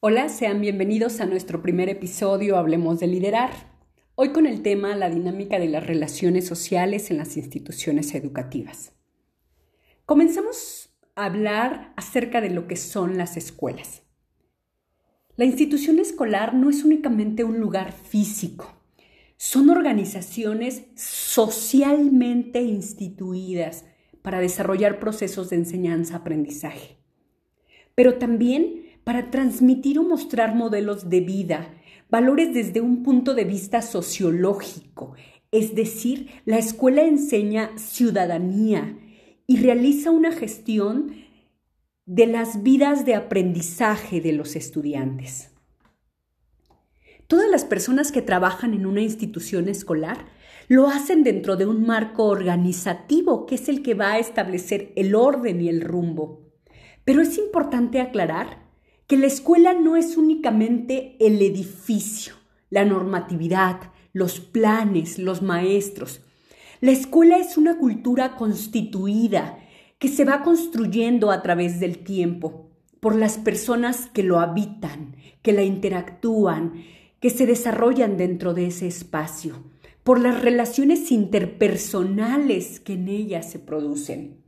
Hola, sean bienvenidos a nuestro primer episodio Hablemos de Liderar. Hoy con el tema La dinámica de las relaciones sociales en las instituciones educativas. Comenzamos a hablar acerca de lo que son las escuelas. La institución escolar no es únicamente un lugar físico, son organizaciones socialmente instituidas para desarrollar procesos de enseñanza-aprendizaje, pero también para transmitir o mostrar modelos de vida, valores desde un punto de vista sociológico, es decir, la escuela enseña ciudadanía y realiza una gestión de las vidas de aprendizaje de los estudiantes. Todas las personas que trabajan en una institución escolar lo hacen dentro de un marco organizativo que es el que va a establecer el orden y el rumbo. Pero es importante aclarar que la escuela no es únicamente el edificio, la normatividad, los planes, los maestros. La escuela es una cultura constituida que se va construyendo a través del tiempo por las personas que lo habitan, que la interactúan, que se desarrollan dentro de ese espacio, por las relaciones interpersonales que en ella se producen.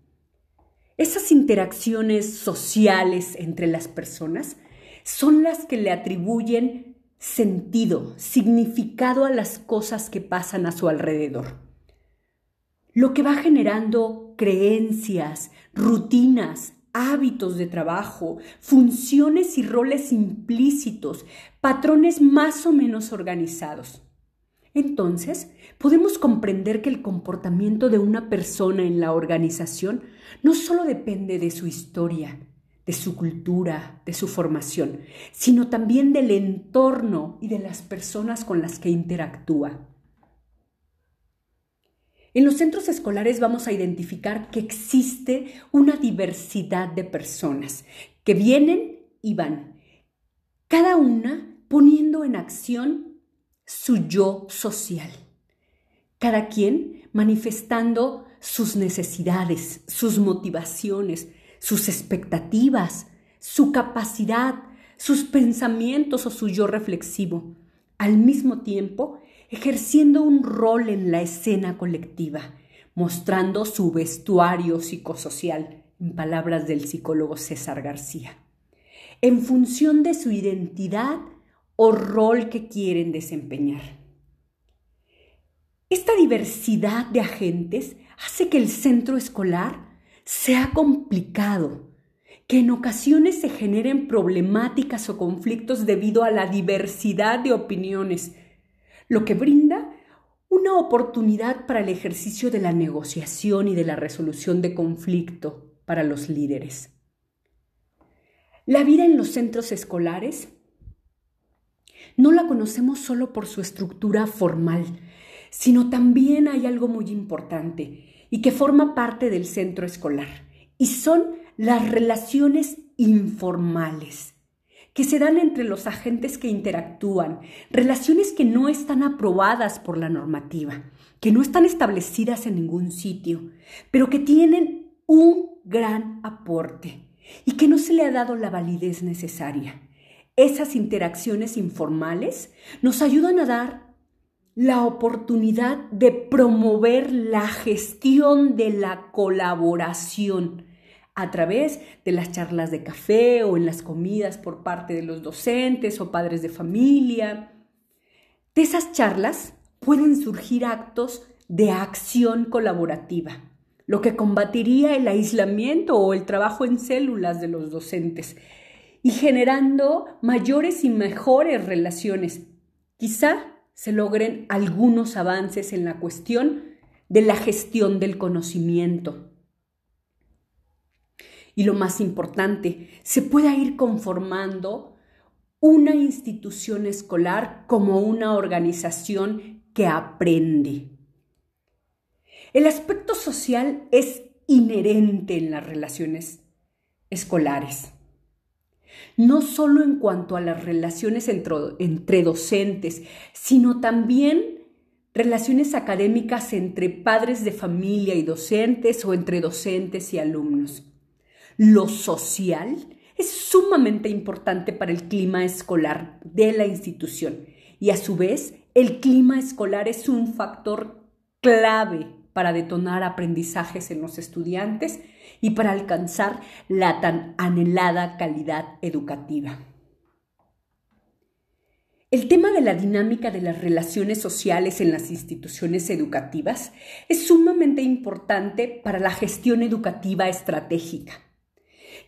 Esas interacciones sociales entre las personas son las que le atribuyen sentido, significado a las cosas que pasan a su alrededor. Lo que va generando creencias, rutinas, hábitos de trabajo, funciones y roles implícitos, patrones más o menos organizados. Entonces, podemos comprender que el comportamiento de una persona en la organización no solo depende de su historia, de su cultura, de su formación, sino también del entorno y de las personas con las que interactúa. En los centros escolares vamos a identificar que existe una diversidad de personas que vienen y van, cada una poniendo en acción su yo social. Cada quien manifestando sus necesidades, sus motivaciones, sus expectativas, su capacidad, sus pensamientos o su yo reflexivo, al mismo tiempo ejerciendo un rol en la escena colectiva, mostrando su vestuario psicosocial, en palabras del psicólogo César García, en función de su identidad o rol que quieren desempeñar. Esta diversidad de agentes hace que el centro escolar sea complicado, que en ocasiones se generen problemáticas o conflictos debido a la diversidad de opiniones, lo que brinda una oportunidad para el ejercicio de la negociación y de la resolución de conflicto para los líderes. La vida en los centros escolares no la conocemos solo por su estructura formal, sino también hay algo muy importante y que forma parte del centro escolar, y son las relaciones informales que se dan entre los agentes que interactúan, relaciones que no están aprobadas por la normativa, que no están establecidas en ningún sitio, pero que tienen un gran aporte y que no se le ha dado la validez necesaria esas interacciones informales nos ayudan a dar la oportunidad de promover la gestión de la colaboración a través de las charlas de café o en las comidas por parte de los docentes o padres de familia. De esas charlas pueden surgir actos de acción colaborativa, lo que combatiría el aislamiento o el trabajo en células de los docentes y generando mayores y mejores relaciones. Quizá se logren algunos avances en la cuestión de la gestión del conocimiento. Y lo más importante, se pueda ir conformando una institución escolar como una organización que aprende. El aspecto social es inherente en las relaciones escolares no solo en cuanto a las relaciones entre, docentes, sino también relaciones académicas entre padres de familia y docentes o entre docentes y alumnos. Lo social es sumamente importante para el clima escolar de la institución y a su vez el clima escolar es un factor clave para detonar aprendizajes en los estudiantes y para alcanzar la tan anhelada calidad educativa. El tema de la dinámica de las relaciones sociales en las instituciones educativas es sumamente importante para la gestión educativa estratégica,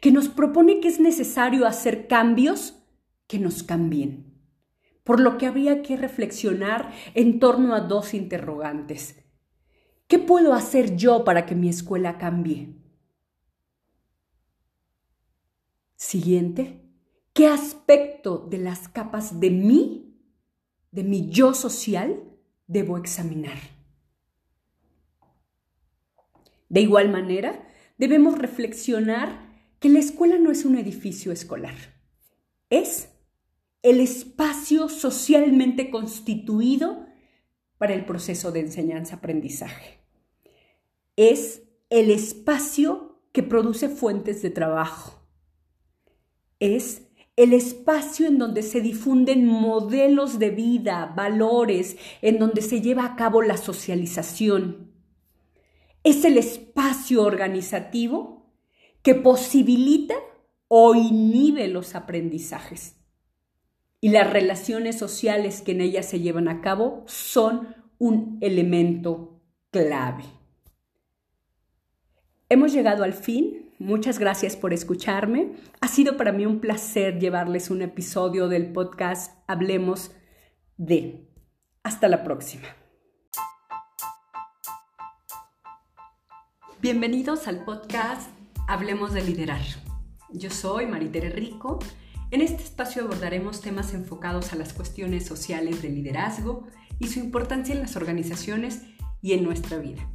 que nos propone que es necesario hacer cambios que nos cambien, por lo que habría que reflexionar en torno a dos interrogantes. ¿Qué puedo hacer yo para que mi escuela cambie? Siguiente. ¿Qué aspecto de las capas de mí, de mi yo social, debo examinar? De igual manera, debemos reflexionar que la escuela no es un edificio escolar, es el espacio socialmente constituido para el proceso de enseñanza-aprendizaje. Es el espacio que produce fuentes de trabajo. Es el espacio en donde se difunden modelos de vida, valores, en donde se lleva a cabo la socialización. Es el espacio organizativo que posibilita o inhibe los aprendizajes. Y las relaciones sociales que en ella se llevan a cabo son un elemento clave. Hemos llegado al fin Muchas gracias por escucharme. Ha sido para mí un placer llevarles un episodio del podcast Hablemos de. Hasta la próxima. Bienvenidos al podcast Hablemos de Liderar. Yo soy Maritere Rico. En este espacio abordaremos temas enfocados a las cuestiones sociales del liderazgo y su importancia en las organizaciones y en nuestra vida.